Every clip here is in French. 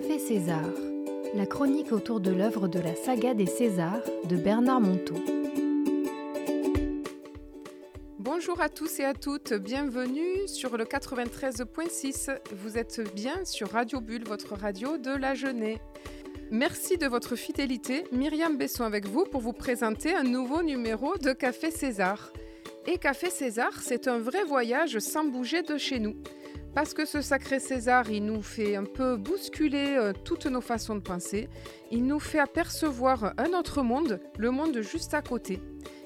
Café César, la chronique autour de l'œuvre de la saga des Césars de Bernard Monteau. Bonjour à tous et à toutes, bienvenue sur le 93.6. Vous êtes bien sur Radio Bulle, votre radio de la jeunesse. Merci de votre fidélité. Myriam Besson avec vous pour vous présenter un nouveau numéro de Café César. Et Café César, c'est un vrai voyage sans bouger de chez nous. Parce que ce sacré César, il nous fait un peu bousculer euh, toutes nos façons de penser. Il nous fait apercevoir un autre monde, le monde juste à côté.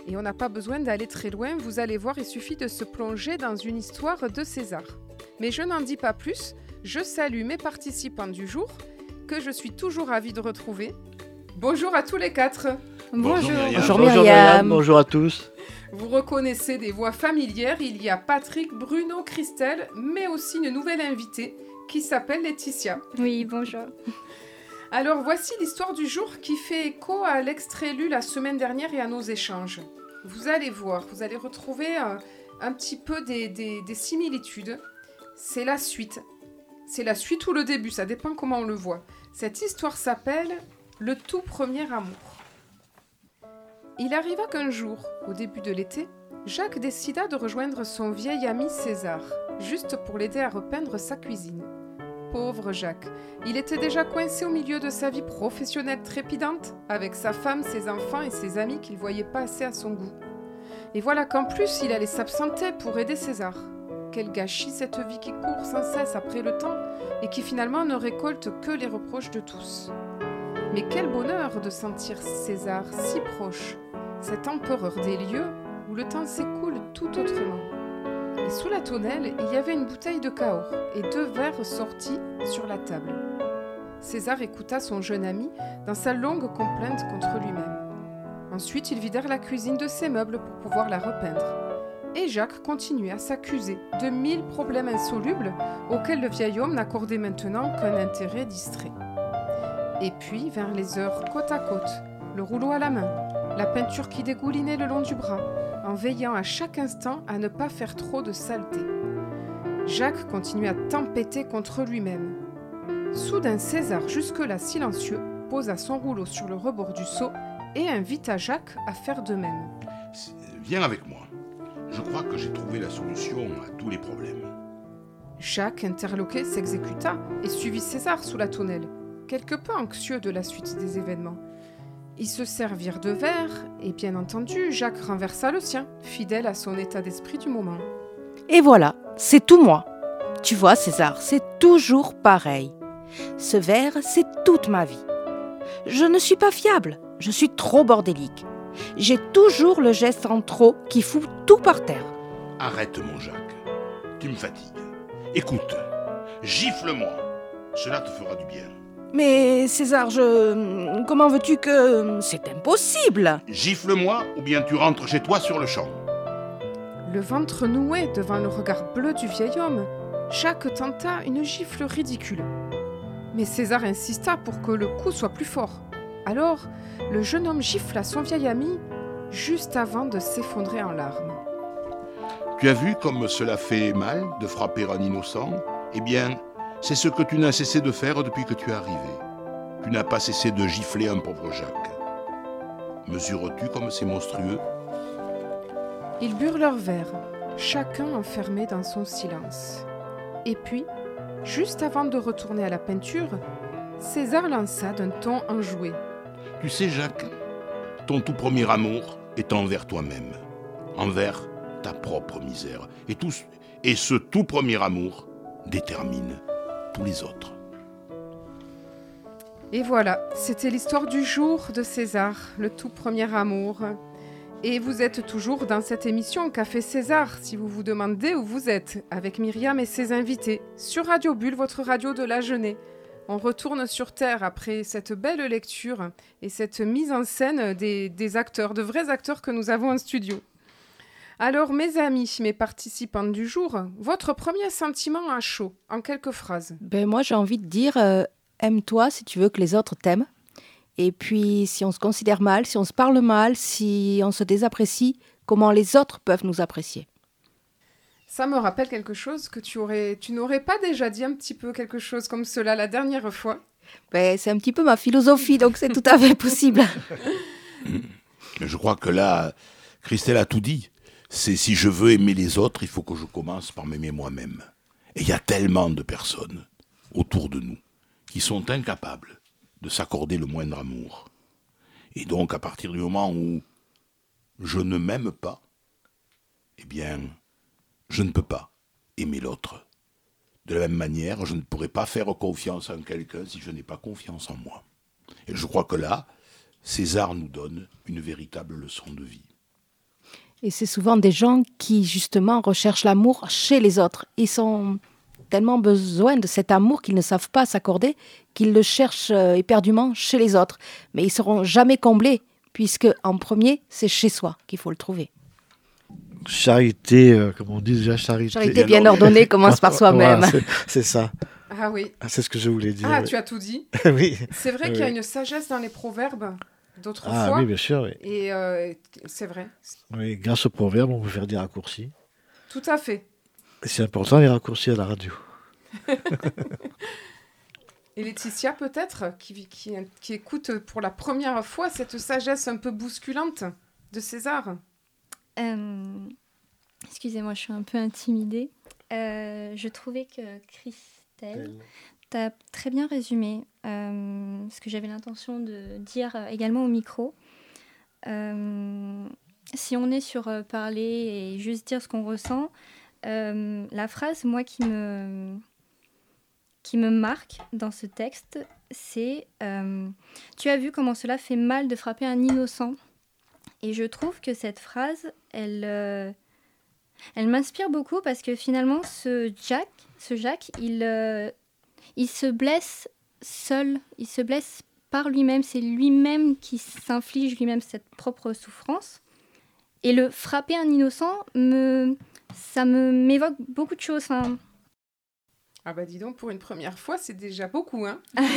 Et on n'a pas besoin d'aller très loin, vous allez voir, il suffit de se plonger dans une histoire de César. Mais je n'en dis pas plus, je salue mes participants du jour, que je suis toujours ravie de retrouver. Bonjour à tous les quatre. Bonjour Myriam. Bonjour Myriam. Bonjour à tous. Vous reconnaissez des voix familières, il y a Patrick, Bruno, Christelle, mais aussi une nouvelle invitée qui s'appelle Laetitia. Oui, bonjour. Alors voici l'histoire du jour qui fait écho à l'extrait lu la semaine dernière et à nos échanges. Vous allez voir, vous allez retrouver un, un petit peu des, des- des similitudes. C'est la suite. C'est la suite ou le début, ça dépend comment on le voit. Cette histoire s'appelle Le tout premier amour. Il arriva qu'un jour, au début de l'été, Jacques décida de rejoindre son vieil ami César, juste pour l'aider à repeindre sa cuisine. Pauvre Jacques, il était déjà coincé au milieu de sa vie professionnelle trépidante, avec sa femme, ses enfants et ses amis qu'il voyait pas assez à son goût. Et voilà qu'en plus, il allait s'absenter pour aider César. Quel gâchis cette vie qui court sans cesse après le temps et qui finalement ne récolte que les reproches de tous. Mais quel bonheur de sentir César si proche, cet empereur des lieux où le temps s'écoule tout autrement. Et sous la tonnelle, il y avait une bouteille de Cahors et deux verres sortis sur la table. César écouta son jeune ami dans sa longue complainte contre lui-même. Ensuite, ils vidèrent la cuisine de ses meubles pour pouvoir la repeindre. Et Jacques continuait à s'accuser de mille problèmes insolubles auxquels le vieil homme n'accordait maintenant qu'un intérêt distrait. Et puis vers les heures côte à côte, le rouleau à la main, la peinture qui dégoulinait le long du bras, en veillant à chaque instant à ne pas faire trop de saleté. Jacques continuait à tempêter contre lui-même. Soudain César, jusque-là silencieux, posa son rouleau sur le rebord du seau et invita Jacques à faire de même. Viens avec moi. Je crois que j'ai trouvé la solution à tous les problèmes. Jacques, interloqué, s'exécuta et suivit César sous la tonnelle, quelque peu anxieux de la suite des événements. Ils se servirent de verre, et bien entendu, Jacques renversa le sien, fidèle à son état d'esprit du moment. Et voilà, c'est tout moi. Tu vois, César, c'est toujours pareil. Ce verre, c'est toute ma vie. Je ne suis pas fiable, je suis trop bordélique. J'ai toujours le geste en trop qui fout tout par terre. Arrête, mon Jacques. Tu me fatigues. Écoute, gifle-moi. Cela te fera du bien. Mais César, je... Comment veux-tu que... C'est impossible? Gifle-moi ou bien tu rentres chez toi sur le champ. Le ventre noué devant le regard bleu du vieil homme, Jacques tenta une gifle ridicule. Mais César insista pour que le coup soit plus fort. Alors, le jeune homme gifla son vieil ami juste avant de s'effondrer en larmes. Tu as vu comme cela fait mal de frapper un innocent? Eh bien, c'est ce que tu n'as cessé de faire depuis que tu es arrivé. Tu n'as pas cessé de gifler un pauvre Jacques. Mesures-tu comme c'est monstrueux? Ils burent leur verre, chacun enfermé dans son silence. Et puis, juste avant de retourner à la peinture, César lança d'un ton enjoué. Tu sais, Jacques, ton tout premier amour est envers toi-même, envers ta propre misère. Et, tout, et ce tout premier amour détermine les autres. Et voilà, c'était l'histoire du jour de César, le tout premier amour. Et vous êtes toujours dans cette émission Café César, si vous vous demandez où vous êtes, avec Myriam et ses invités, sur Radio Bulle, votre radio de la jeunesse. On retourne sur Terre après cette belle lecture et cette mise en scène des acteurs, de vrais acteurs que nous avons en studio. Alors, mes amis, mes participants du jour, votre premier sentiment à chaud, en quelques phrases. Ben moi, j'ai envie de dire, euh, aime-toi si tu veux que les autres t'aiment. Et puis, si on se considère mal, si on se parle mal, si on se désapprécie, comment les autres peuvent nous apprécier Ça me rappelle quelque chose que tu aurais, tu n'aurais pas déjà dit un petit peu quelque chose comme cela la dernière fois. Ben, c'est un petit peu ma philosophie, donc c'est tout à fait possible. Je crois que là, Christelle a tout dit. C'est si je veux aimer les autres, il faut que je commence par m'aimer moi-même. Et il y a tellement de personnes autour de nous qui sont incapables de s'accorder le moindre amour. Et donc, à partir du moment où je ne m'aime pas, eh bien, je ne peux pas aimer l'autre. De la même manière, je ne pourrais pas faire confiance en quelqu'un si je n'ai pas confiance en moi. Et je crois que là, César nous donne une véritable leçon de vie. Et c'est souvent des gens qui, justement, recherchent l'amour chez les autres. Ils ont tellement besoin de cet amour qu'ils ne savent pas s'accorder, qu'ils le cherchent euh, éperdument chez les autres. Mais ils seront jamais comblés, puisque en premier, c'est chez soi qu'il faut le trouver. Charité, euh, comme on dit déjà, charité. Charité bien ordonnée commence par soi-même. c'est ça. Ah oui. Ah, c'est ce que je voulais dire. Ah, tu as tout dit. oui. C'est vrai qu'il y a une sagesse dans les proverbes d'autrefois. Ah oui, bien sûr. Oui. Et euh, c'est vrai. Oui, grâce aux proverbes, on peut faire des raccourcis. Tout à fait. C'est important les raccourcis à la radio. Et Laetitia, peut-être, qui, qui, qui, écoute pour la première fois cette sagesse un peu bousculante de César. Euh, excusez-moi, je suis un peu intimidée. Euh, je trouvais que Christelle, très bien résumé euh, ce que j'avais l'intention de dire également au micro. si on est sur parler et juste dire ce qu'on ressent, la phrase, moi, qui me, qui me marque dans ce texte, c'est Tu as vu comment cela fait mal de frapper un innocent et je trouve que cette phrase, elle, euh, elle m'inspire beaucoup parce que finalement, ce Jack, ce Jack il, euh, il se blesse seul, il se blesse par lui-même. C'est lui-même qui s'inflige lui-même cette propre souffrance. Et le frapper un innocent, me, ça me m'évoque beaucoup de choses. Ah bah dis donc, pour une première fois, c'est déjà beaucoup. Hein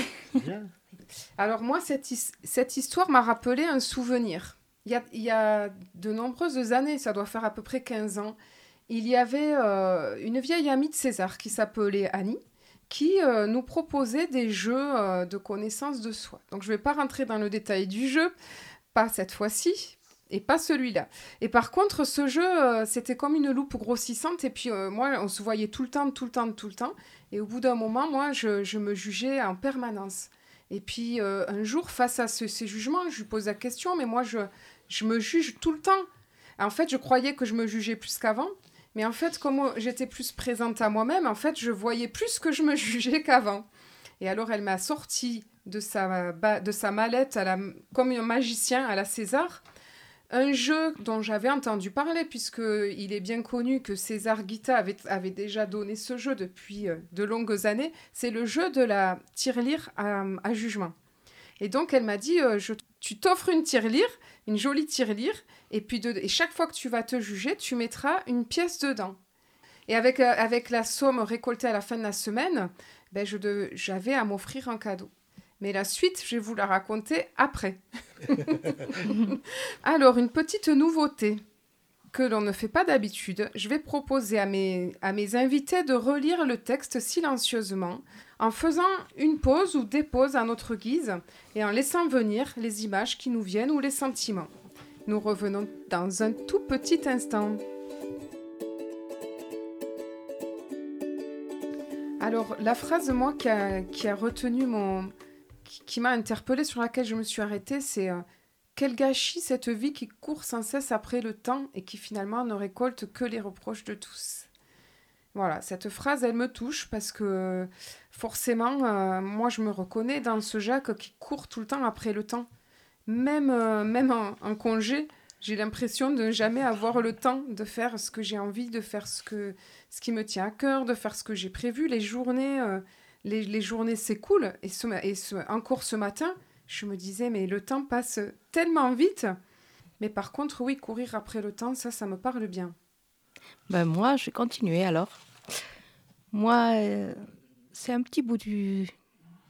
Alors moi, cette, cette histoire m'a rappelé un souvenir. Il y, a, de nombreuses années, ça doit faire à peu près 15 ans, il y avait euh, une vieille amie de César qui s'appelait Annie, qui euh, nous proposait des jeux euh, de connaissance de soi. Donc je ne vais pas rentrer dans le détail du jeu, pas cette fois-ci, et pas celui-là. Et par contre, ce jeu, c'était comme une loupe grossissante, et puis moi, on se voyait tout le temps, tout le temps, tout le temps, et au bout d'un moment, moi, je, me jugeais en permanence. Et puis un jour, face à ces jugements, je lui pose la question, mais moi, je, je me juge tout le temps. En fait, je croyais que je me jugeais plus qu'avant. Mais en fait, comme j'étais plus présente à moi-même, en fait, je voyais plus que je me jugeais qu'avant. Et alors, elle m'a sorti de sa, de sa mallette, comme un magicien à la César, un jeu dont j'avais entendu parler, puisqu'il est bien connu que César Guita avait, déjà donné ce jeu depuis euh, de longues années. C'est le jeu de la tirelire à, à jugement. Et donc, elle m'a dit, euh, tu t'offres une tirelire, une jolie tirelire, et puis de, et chaque fois que tu vas te juger, tu mettras une pièce dedans. Et avec, euh, avec la somme récoltée à la fin de la semaine, ben j'avais à m'offrir un cadeau. Mais la suite, je vais vous la raconter après. Alors, une petite nouveauté que l'on ne fait pas d'habitude, je vais proposer à mes, à mes invités de relire le texte silencieusement en faisant une pause ou des pauses à notre guise et en laissant venir les images qui nous viennent ou les sentiments. Nous revenons dans un tout petit instant. Alors, la phrase, moi, qui a, retenu mon. qui, m'a interpellée, sur laquelle je me suis arrêtée, c'est euh, Quel gâchis cette vie qui court sans cesse après le temps et qui finalement ne récolte que les reproches de tous. Voilà, cette phrase, elle me touche parce que forcément, euh, moi, je me reconnais dans ce Jacques qui court tout le temps après le temps. Même, euh, même en, congé, j'ai l'impression de ne jamais avoir le temps de faire ce que j'ai envie, de faire ce, que, ce qui me tient à cœur, de faire ce que j'ai prévu. Les journées, euh, les, journées s'écoulent. Et, ce, et ce, encore ce matin, je me disais, mais le temps passe tellement vite. Mais par contre, oui, courir après le temps, ça, ça me parle bien. Ben moi, je vais continuer alors. Moi, euh, c'est un petit bout du,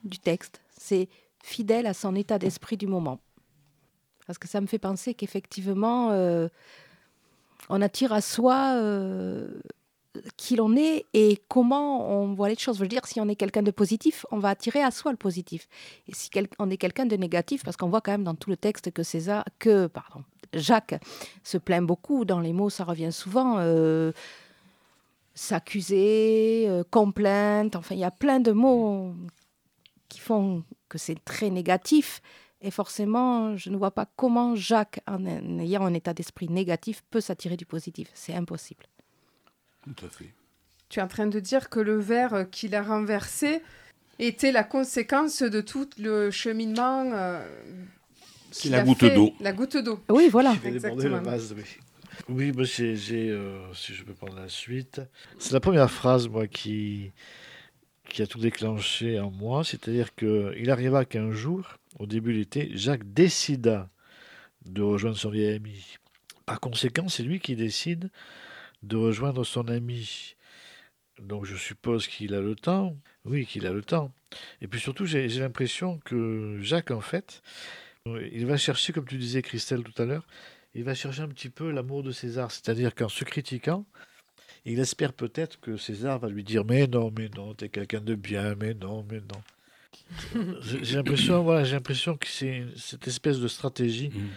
du texte. C'est fidèle à son état d'esprit du moment. Parce que ça me fait penser qu'effectivement, euh, on attire à soi euh, qui l'on est et comment on voit les choses. Je veux dire, si on est quelqu'un de positif, on va attirer à soi le positif. Et si on est quelqu'un de négatif, parce qu'on voit quand même dans tout le texte que César, que pardon, Jacques se plaint beaucoup dans les mots, ça revient souvent. Euh, s'accuser, complainte, enfin il y a plein de mots qui font que c'est très négatif. Et forcément, je ne vois pas comment Jacques, en ayant un état d'esprit négatif, peut s'attirer du positif. C'est impossible. Tout à fait. Tu es en train de dire que le verre qu'il a renversé était la conséquence de tout le cheminement. Euh, c'est la goutte d'eau. La goutte d'eau. Oui, voilà. Exactement. oui. Oui, moi, j'ai, euh, si je peux prendre la suite, c'est la première phrase, moi, qui, qui a tout déclenché en moi. C'est-à-dire qu'il arriva qu'un jour, au début de l'été, Jacques décida de rejoindre son vieil ami. Par conséquent, c'est lui qui décide de rejoindre son ami. Donc je suppose qu'il a le temps. Oui, qu'il a le temps. Et puis surtout, j'ai l'impression que Jacques, en fait, il va chercher, comme tu disais, Christelle, tout à l'heure, il va chercher un petit peu l'amour de César. C'est-à-dire qu'en se critiquant, il espère peut-être que César va lui dire Mais non, mais non, t'es quelqu'un de bien, mais non, mais non. J'ai l'impression, voilà, j'ai l'impression que c'est cette espèce de stratégie mm.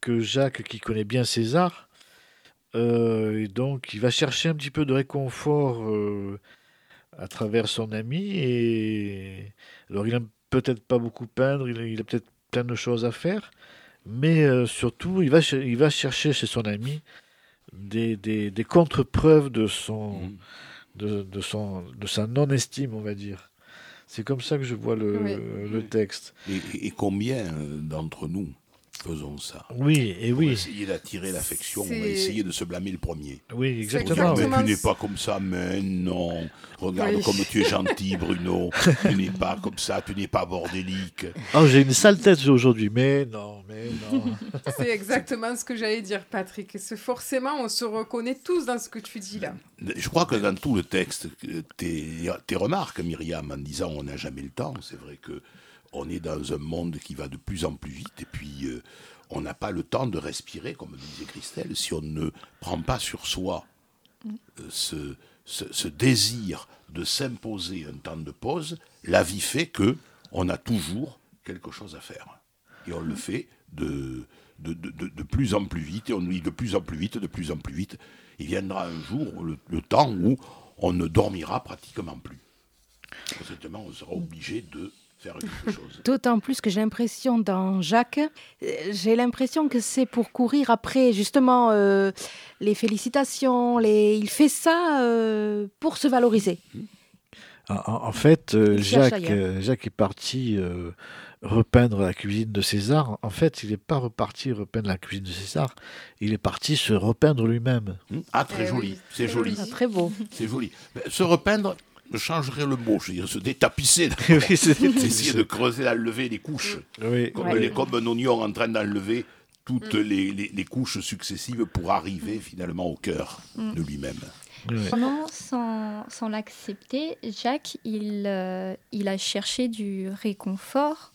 que Jacques, qui connaît bien César, euh, et donc il va chercher un petit peu de réconfort euh, à travers son ami. Et alors il n'a peut-être pas beaucoup peindre, il a peut-être plein de choses à faire, mais euh, surtout, il va, il va chercher chez son ami des, des, des contre-preuves de, son, mm. de, de, son, de sa non-estime, on va dire. C'est comme ça que je vois le, le texte. Et, et combien euh, d'entre nous faisons ça. Oui, et oui. essayer d'attirer l'affection, on va essayer de se blâmer le premier. Oui, exactement. Mais tu n'es pas comme ça, mais non. Regarde comme tu es gentil, Bruno. tu n'es pas comme ça, tu n'es pas bordélique. Oh, j'ai une sale tête aujourd'hui, mais non, mais non. C'est exactement ce que j'allais dire, Patrick. Forcément, on se reconnaît tous dans ce que tu dis là. Je crois que dans tout le texte, tes, tes remarques, Myriam, en disant on n'a jamais le temps, c'est vrai que on est dans un monde qui va de plus en plus vite et puis euh, on n'a pas le temps de respirer, comme disait Christelle, si on ne prend pas sur soi euh, ce, désir de s'imposer un temps de pause. La vie fait que on a toujours quelque chose à faire et on le fait de plus en plus vite et on dit de plus en plus vite, de plus en plus vite. Il viendra un jour le, temps où on ne dormira pratiquement plus. on sera obligé de D'autant plus que j'ai l'impression dans Jacques, euh, j'ai l'impression que c'est pour courir après justement euh, les félicitations. Les... Il fait ça euh, pour se valoriser. En, fait, Jacques, Jacques est parti repeindre la cuisine de César. En fait, il n'est pas reparti repeindre la cuisine de César. Il est parti se repeindre lui-même. Ah, très eh joli. C'est joli. Ah, très beau. C'est joli. Se repeindre, je changerais le mot, je veux dire, se détapisser, essayer de creuser, d'enlever les couches, comme, un oignon en train d'enlever toutes mm. les, les, couches successives pour arriver finalement au cœur mm. de lui-même. Vraiment, sans, sans l'accepter, Jacques, il, euh, il a cherché du réconfort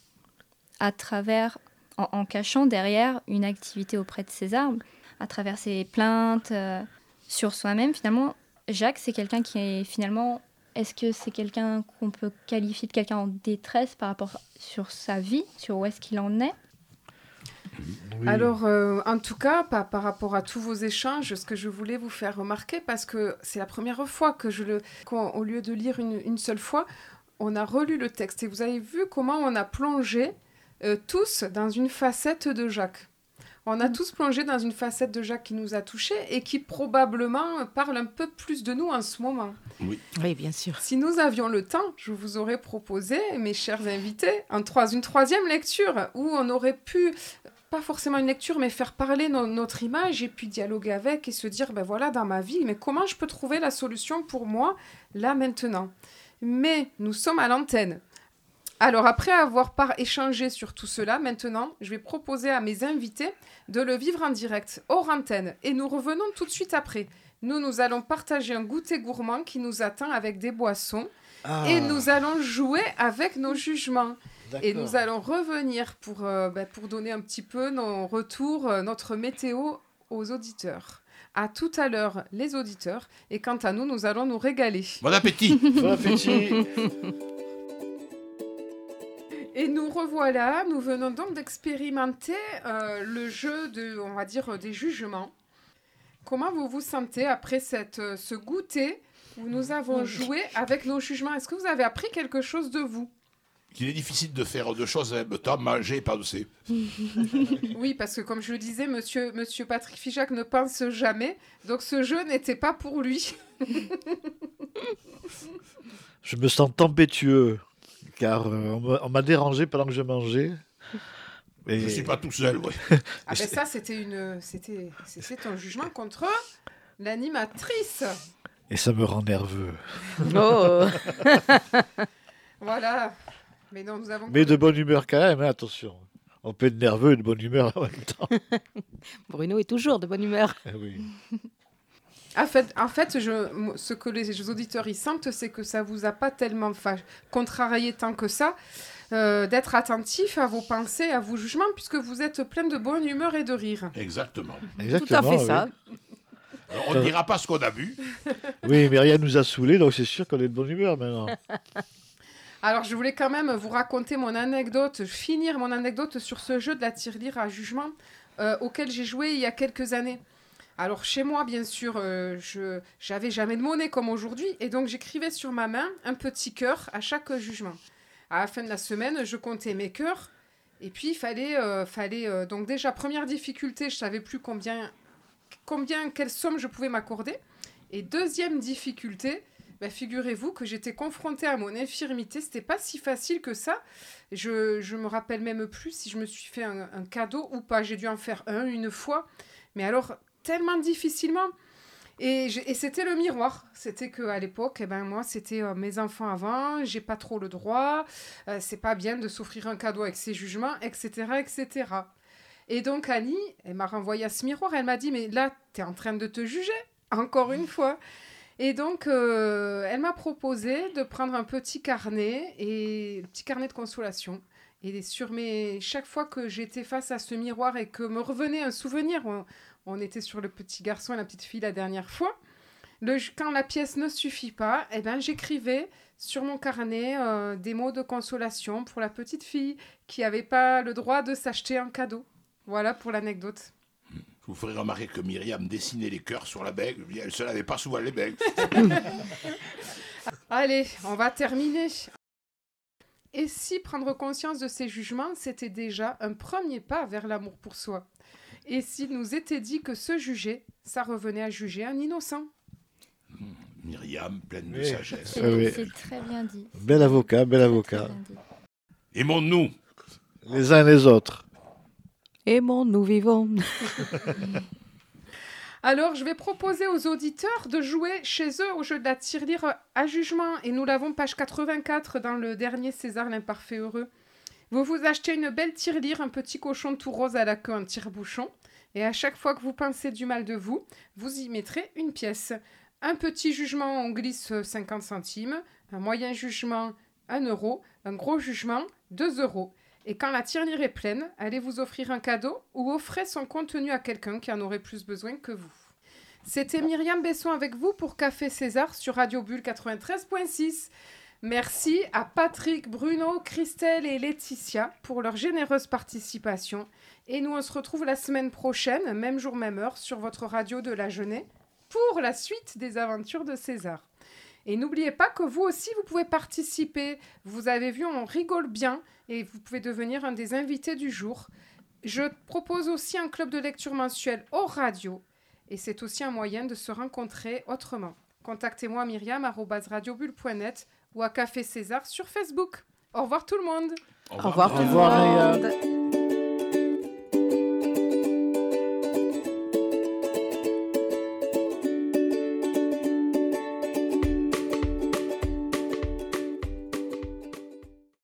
à travers, en, cachant derrière une activité auprès de César, à travers ses plaintes euh, sur soi-même. Finalement, Jacques, c'est quelqu'un qui est finalement est-ce que c'est quelqu'un qu'on peut qualifier de quelqu'un en détresse par rapport sur sa vie, sur où est-ce qu'il en est? Alors, euh, en tout cas, par, par, rapport à tous vos échanges, ce que je voulais vous faire remarquer, parce que c'est la première fois que je le, au lieu de lire une, seule fois, on a relu le texte. Et vous avez vu comment on a plongé euh, tous dans une facette de Jacques. On a tous plongé dans une facette de Jacques qui nous a touchés et qui probablement parle un peu plus de nous en ce moment. Oui, oui bien sûr. Si nous avions le temps, je vous aurais proposé, mes chers invités, un trois, une troisième lecture où on aurait pu pas forcément une lecture, mais faire parler notre image et puis dialoguer avec et se dire, ben voilà, dans ma vie, mais comment je peux trouver la solution pour moi, là, maintenant? Mais nous sommes à l'antenne. Alors, après avoir par échangé sur tout cela, maintenant, je vais proposer à mes invités de le vivre en direct, hors antenne. Et nous revenons tout de suite après. Nous, nous allons partager un goûter gourmand qui nous attend avec des boissons. Ah. Et nous allons jouer avec nos jugements. Et nous allons revenir pour, euh, bah, pour donner un petit peu nos retours, euh, notre météo aux auditeurs. À tout à l'heure, les auditeurs. Et quant à nous, nous allons nous régaler. Bon appétit Bon appétit Et nous revoilà, nous venons donc d'expérimenter euh, le jeu de, on va dire, euh, des jugements. Comment vous vous sentez après cette, euh, ce goûter où nous avons joué avec nos jugements? Est-ce que vous avez appris quelque chose de vous? Il est difficile de faire deux choses en même temps, manger et penser. Oui, parce que comme je le disais, monsieur, monsieur Patrick Figeac ne pense jamais, donc ce jeu n'était pas pour lui. Je me sens tempétueux, car euh, on m'a- dérangé pendant que je mangeais. Et Je suis pas tout seul, ouais. Ah ben ça, c'était une, c'était, c'était un jugement contre l'animatrice. et ça me rend nerveux. Oh Voilà. Mais non, nous avons. Mais de bonne humeur quand même, hein, attention. On peut être nerveux et de bonne humeur en même temps. Bruno est toujours de bonne humeur. Ah oui. En fait, en fait je, mo- ce que les auditeurs y sentent, c'est que ça vous a pas tellement contrarié tant que ça, euh, d'être attentif à vos pensées, à vos jugements, puisque vous êtes plein de bonne humeur et de rire. Exactement. Tout à Exactement. fait oui. ça. Alors, on ne dira pas ce qu'on a bu. Oui, mais rien nous a saoulés, donc c'est sûr qu'on est de bonne humeur maintenant. Alors, je voulais quand même vous raconter mon anecdote, finir mon anecdote sur ce jeu de la tirelire à jugement euh, auquel j'ai joué il y a quelques années. Alors, chez moi, bien sûr, euh, je j'avais jamais de monnaie comme aujourd'hui, et donc j'écrivais sur ma main un petit cœur à chaque jugement. À la fin de la semaine, je comptais mes cœurs, et puis il fallait, euh, fallait euh, donc déjà première difficulté, je savais plus combien, combien, quelle somme je pouvais m'accorder, et deuxième difficulté, bah, figurez-vous que j'étais confrontée à mon infirmité. C'était pas si facile que ça. Je, je me rappelle même plus si je me suis fait un, un cadeau ou pas. J'ai dû en faire un une fois. Mais alors, tellement difficilement. Et, c'était le miroir. C'était que à l'époque, eh ben, moi, c'était euh, mes enfants avant, j'ai pas trop le droit, euh, c'est pas bien de s'offrir un cadeau avec ses jugements, etc. etc. Et donc, Annie, elle m'a renvoyé à ce miroir. Elle m'a dit Mais là, tu es en train de te juger, encore une fois. Et donc, euh, elle m'a proposé de prendre un petit carnet, et petit carnet de consolation. Et sur mes... chaque fois que j'étais face à ce miroir et que me revenait un souvenir, on était sur le petit garçon et la petite fille la dernière fois, le, quand la pièce ne suffit pas, eh ben, j'écrivais sur mon carnet euh, des mots de consolation pour la petite fille qui n'avait pas le droit de s'acheter un cadeau. Voilà pour l'anecdote. Je vous ferai remarquer que Myriam dessinait les cœurs sur la bague. Elle ne se lavait pas souvent les bagues. Allez, on va terminer. Et si prendre conscience de ces jugements, c'était déjà un premier pas vers l'amour pour soi? Et s'il nous était dit que se juger, ça revenait à juger un innocent Myriam, pleine de sagesse. C'est oui. c'est très bien dit. Bel avocat, bel avocat. Aimons-nous. Les uns les autres. Aimons, nous vivons. Alors, je vais proposer aux auditeurs de jouer chez eux au jeu de la tirelire à jugement. Et nous l'avons page 84 dans le dernier César l'imparfait heureux. Vous vous achetez une belle tirelire, un petit cochon tout rose à la queue, un tire-bouchon. Et à chaque fois que vous pensez du mal de vous, vous y mettrez une pièce. Un petit jugement, on glisse 50 centimes. Un moyen jugement, 1 euro. Un gros jugement, 2 euros. Et quand la tirelire est pleine, allez vous offrir un cadeau ou offrez son contenu à quelqu'un qui en aurait plus besoin que vous. C'était Myriam Besson avec vous pour Café César sur Radio Bulle 93.6. Merci à Patrick, Bruno, Christelle et Laetitia pour leur généreuse participation. Et nous, on se retrouve la semaine prochaine, même jour, même heure, sur votre radio de la Jeunesse pour la suite des aventures de César. Et n'oubliez pas que vous aussi, vous pouvez participer. Vous avez vu, on rigole bien et vous pouvez devenir un des invités du jour. Je propose aussi un club de lecture mensuel au radio et c'est aussi un moyen de se rencontrer autrement. Contactez-moi myriam.radiobulle.net ou à Café César sur Facebook. Au revoir tout le monde Au revoir tout le monde.